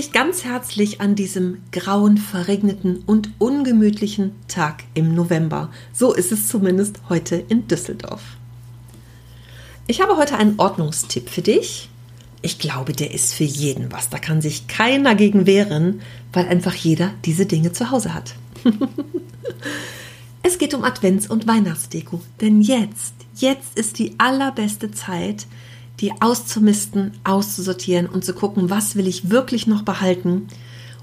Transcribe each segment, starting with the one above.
Dich ganz herzlich an diesem grauen, verregneten und ungemütlichen Tag im November. So ist es zumindest heute in Düsseldorf. Ich habe heute einen Ordnungstipp für dich. Ich glaube, der ist für jeden was. Da kann sich keiner gegen wehren, weil einfach jeder diese Dinge zu Hause hat. es geht um Advents- und Weihnachtsdeko. Denn jetzt, jetzt ist die allerbeste Zeit, die auszumisten, auszusortieren und zu gucken, was will ich wirklich noch behalten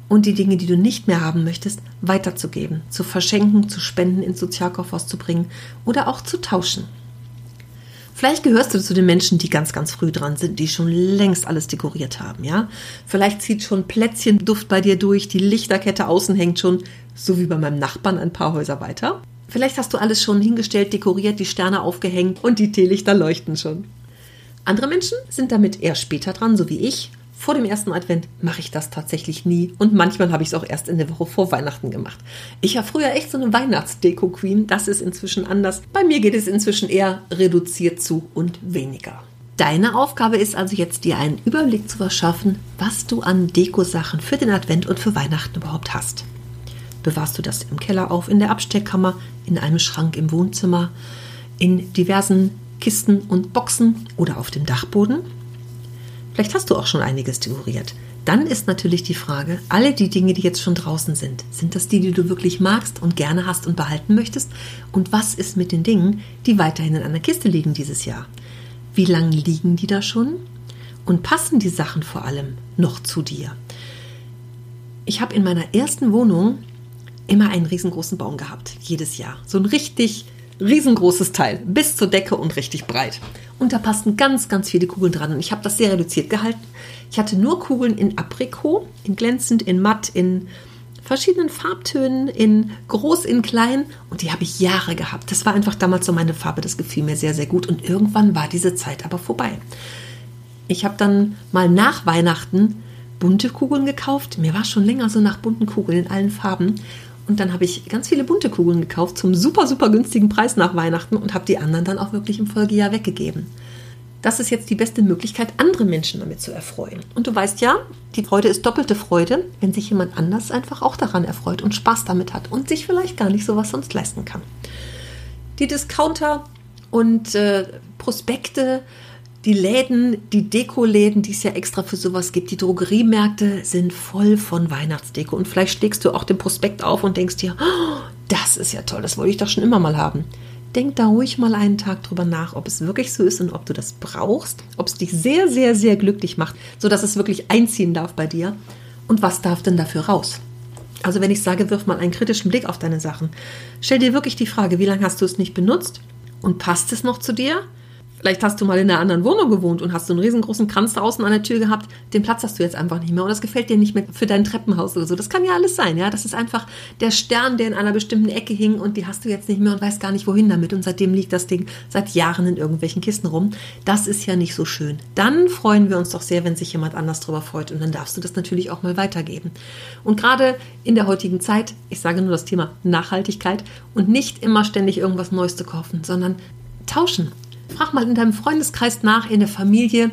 und die Dinge, die du nicht mehr haben möchtest, weiterzugeben, zu verschenken, zu spenden, ins Sozialkaufhaus zu bringen oder auch zu tauschen. Vielleicht gehörst du zu den Menschen, die ganz, ganz früh dran sind, die schon längst alles dekoriert haben, ja? Vielleicht zieht schon Plätzchenduft bei dir durch, die Lichterkette außen hängt schon, so wie bei meinem Nachbarn ein paar Häuser weiter. Vielleicht hast du alles schon hingestellt, dekoriert, die Sterne aufgehängt und die Teelichter leuchten schon. Andere Menschen sind damit eher später dran, so wie ich. Vor dem ersten Advent mache ich das tatsächlich nie und manchmal habe ich es auch erst in der Woche vor Weihnachten gemacht. Ich war früher echt so eine Weihnachtsdeko-Queen, das ist inzwischen anders. Bei mir geht es inzwischen eher reduziert zu und weniger. Deine Aufgabe ist also jetzt, dir einen Überblick zu verschaffen, was du an Dekosachen für den Advent und für Weihnachten überhaupt hast. Bewahrst du das im Keller auf, in der Abstellkammer, in einem Schrank im Wohnzimmer, in diversen Kisten und Boxen oder auf dem Dachboden? Vielleicht hast du auch schon einiges dekoriert. Dann ist natürlich die Frage, alle die Dinge, die jetzt schon draußen sind, sind das die, die du wirklich magst und gerne hast und behalten möchtest? Und was ist mit den Dingen, die weiterhin in einer Kiste liegen dieses Jahr? Wie lange liegen die da schon? Und passen die Sachen vor allem noch zu dir? Ich habe in meiner ersten Wohnung immer einen riesengroßen Baum gehabt, jedes Jahr. So ein richtig riesengroßes Teil, bis zur Decke und richtig breit. Und da passten ganz, ganz viele Kugeln dran. Und ich habe das sehr reduziert gehalten. Ich hatte nur Kugeln in Aprikot, in glänzend, in matt, in verschiedenen Farbtönen, in groß, in klein. Und die habe ich Jahre gehabt. Das war einfach damals so meine Farbe. Das gefiel mir sehr, sehr gut. Und irgendwann war diese Zeit aber vorbei. Ich habe dann mal nach Weihnachten bunte Kugeln gekauft. Mir war schon länger so nach bunten Kugeln in allen Farben. Und dann habe ich ganz viele bunte Kugeln gekauft zum super, super günstigen Preis nach Weihnachten und habe die anderen dann auch wirklich im Folgejahr weggegeben. Das ist jetzt die beste Möglichkeit, andere Menschen damit zu erfreuen. Und du weißt ja, die Freude ist doppelte Freude, wenn sich jemand anders einfach auch daran erfreut und Spaß damit hat und sich vielleicht gar nicht sowas sonst leisten kann. Die Discounter und äh, Prospekte die Läden, die Dekoläden, die es ja extra für sowas gibt, die Drogeriemärkte sind voll von Weihnachtsdeko. Und vielleicht schlägst du auch den Prospekt auf und denkst dir, oh, das ist ja toll, das wollte ich doch schon immer mal haben. Denk da ruhig mal einen Tag drüber nach, ob es wirklich so ist und ob du das brauchst, ob es dich sehr, sehr, sehr glücklich macht, sodass es wirklich einziehen darf bei dir. Und was darf denn dafür raus? Also wenn ich sage, wirf mal einen kritischen Blick auf deine Sachen. Stell dir wirklich die Frage, wie lange hast du es nicht benutzt? Und passt es noch zu dir? Vielleicht hast du mal in einer anderen Wohnung gewohnt und hast so einen riesengroßen Kranz draußen an der Tür gehabt. Den Platz hast du jetzt einfach nicht mehr oder das gefällt dir nicht mehr für dein Treppenhaus oder so. Das kann ja alles sein, ja. Das ist einfach der Stern, der in einer bestimmten Ecke hing und die hast du jetzt nicht mehr und weißt gar nicht wohin damit. Und seitdem liegt das Ding seit Jahren in irgendwelchen Kisten rum. Das ist ja nicht so schön. Dann freuen wir uns doch sehr, wenn sich jemand anders darüber freut und dann darfst du das natürlich auch mal weitergeben. Und gerade in der heutigen Zeit, ich sage nur das Thema Nachhaltigkeit und nicht immer ständig irgendwas Neues zu kaufen, sondern tauschen Frag mal in deinem Freundeskreis nach, in der Familie,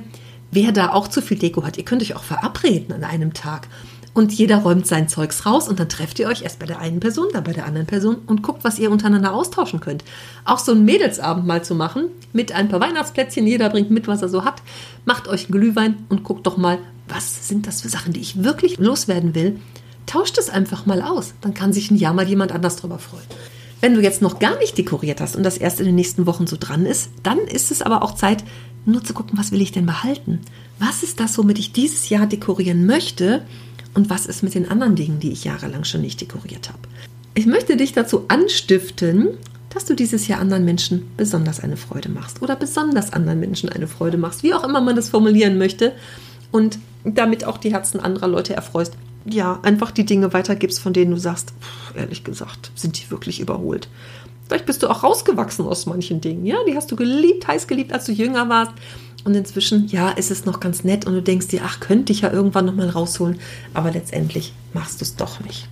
wer da auch zu viel Deko hat. Ihr könnt euch auch verabreden an einem Tag. Und jeder räumt sein Zeugs raus und dann trefft ihr euch erst bei der einen Person, dann bei der anderen Person und guckt, was ihr untereinander austauschen könnt. Auch so einen Mädelsabend mal zu machen mit ein paar Weihnachtsplätzchen, jeder bringt mit, was er so hat. Macht euch einen Glühwein und guckt doch mal, was sind das für Sachen, die ich wirklich loswerden will. Tauscht es einfach mal aus. Dann kann sich ein Jahr mal jemand anders drüber freuen. Wenn du jetzt noch gar nicht dekoriert hast und das erst in den nächsten Wochen so dran ist, dann ist es aber auch Zeit, nur zu gucken, was will ich denn behalten? Was ist das, womit ich dieses Jahr dekorieren möchte? Und was ist mit den anderen Dingen, die ich jahrelang schon nicht dekoriert habe? Ich möchte dich dazu anstiften, dass du dieses Jahr anderen Menschen besonders eine Freude machst oder besonders anderen Menschen eine Freude machst, wie auch immer man das formulieren möchte. und damit auch die Herzen anderer Leute erfreust. Ja, einfach die Dinge weitergibst, von denen du sagst, pff, ehrlich gesagt, sind die wirklich überholt. Vielleicht bist du auch rausgewachsen aus manchen Dingen, ja? Die hast du geliebt, heiß geliebt, als du jünger warst. Und inzwischen, ja, ist es noch ganz nett und du denkst dir, ach, könnte ich ja irgendwann nochmal rausholen. Aber letztendlich machst du es doch nicht.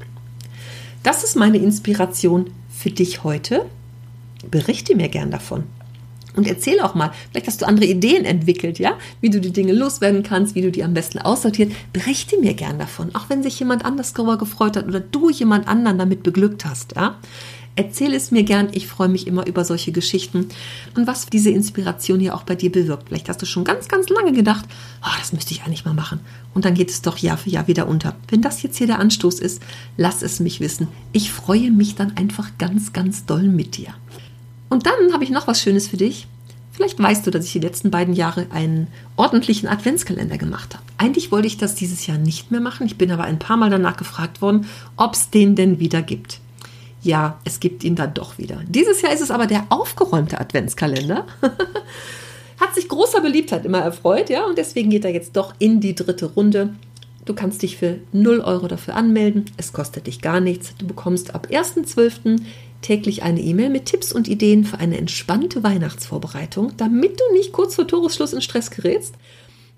Das ist meine Inspiration für dich heute. Berichte mir gern davon. Und erzähl auch mal, vielleicht hast du andere Ideen entwickelt, ja, wie du die Dinge loswerden kannst, wie du die am besten aussortiert. Berichte mir gern davon, auch wenn sich jemand anders darüber gefreut hat oder du jemand anderen damit beglückt hast, ja. Erzähl es mir gern. Ich freue mich immer über solche Geschichten und was diese Inspiration hier auch bei dir bewirkt. Vielleicht hast du schon ganz, ganz lange gedacht, oh, das müsste ich eigentlich mal machen. Und dann geht es doch Jahr für Jahr wieder unter. Wenn das jetzt hier der Anstoß ist, lass es mich wissen. Ich freue mich dann einfach ganz, ganz doll mit dir. Und dann habe ich noch was Schönes für dich. Vielleicht weißt du, dass ich die letzten beiden Jahre einen ordentlichen Adventskalender gemacht habe. Eigentlich wollte ich das dieses Jahr nicht mehr machen. Ich bin aber ein paar Mal danach gefragt worden, ob es den denn wieder gibt. Ja, es gibt ihn dann doch wieder. Dieses Jahr ist es aber der aufgeräumte Adventskalender. Hat sich großer Beliebtheit immer erfreut, ja, und deswegen geht er jetzt doch in die dritte Runde. Du kannst dich für 0 Euro dafür anmelden. Es kostet dich gar nichts. Du bekommst ab 1.12 täglich eine E-Mail mit Tipps und Ideen für eine entspannte Weihnachtsvorbereitung, damit du nicht kurz vor Toresschluss in Stress gerätst.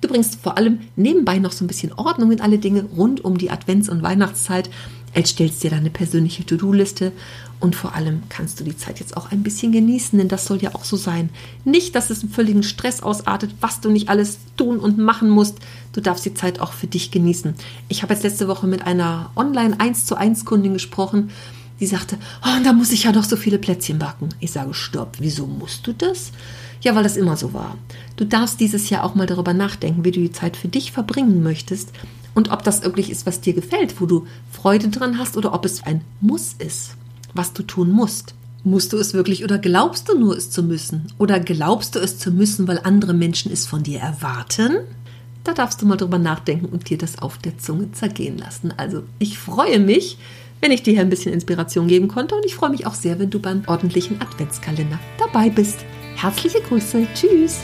Du bringst vor allem nebenbei noch so ein bisschen Ordnung in alle Dinge rund um die Advents- und Weihnachtszeit, erstellst dir deine persönliche To-Do-Liste und vor allem kannst du die Zeit jetzt auch ein bisschen genießen, denn das soll ja auch so sein. Nicht, dass es einen völligen Stress ausartet, was du nicht alles tun und machen musst. Du darfst die Zeit auch für dich genießen. Ich habe jetzt letzte Woche mit einer Online 1 zu 1 Kundin gesprochen, die sagte, oh, da muss ich ja noch so viele Plätzchen backen. Ich sage, stopp, wieso musst du das? Ja, weil das immer so war. Du darfst dieses Jahr auch mal darüber nachdenken, wie du die Zeit für dich verbringen möchtest und ob das wirklich ist, was dir gefällt, wo du Freude dran hast oder ob es ein Muss ist, was du tun musst. Musst du es wirklich oder glaubst du nur es zu müssen? Oder glaubst du es zu müssen, weil andere Menschen es von dir erwarten? Da darfst du mal drüber nachdenken und dir das auf der Zunge zergehen lassen. Also, ich freue mich, wenn ich dir hier ein bisschen Inspiration geben konnte. Und ich freue mich auch sehr, wenn du beim ordentlichen Adventskalender dabei bist. Herzliche Grüße. Tschüss.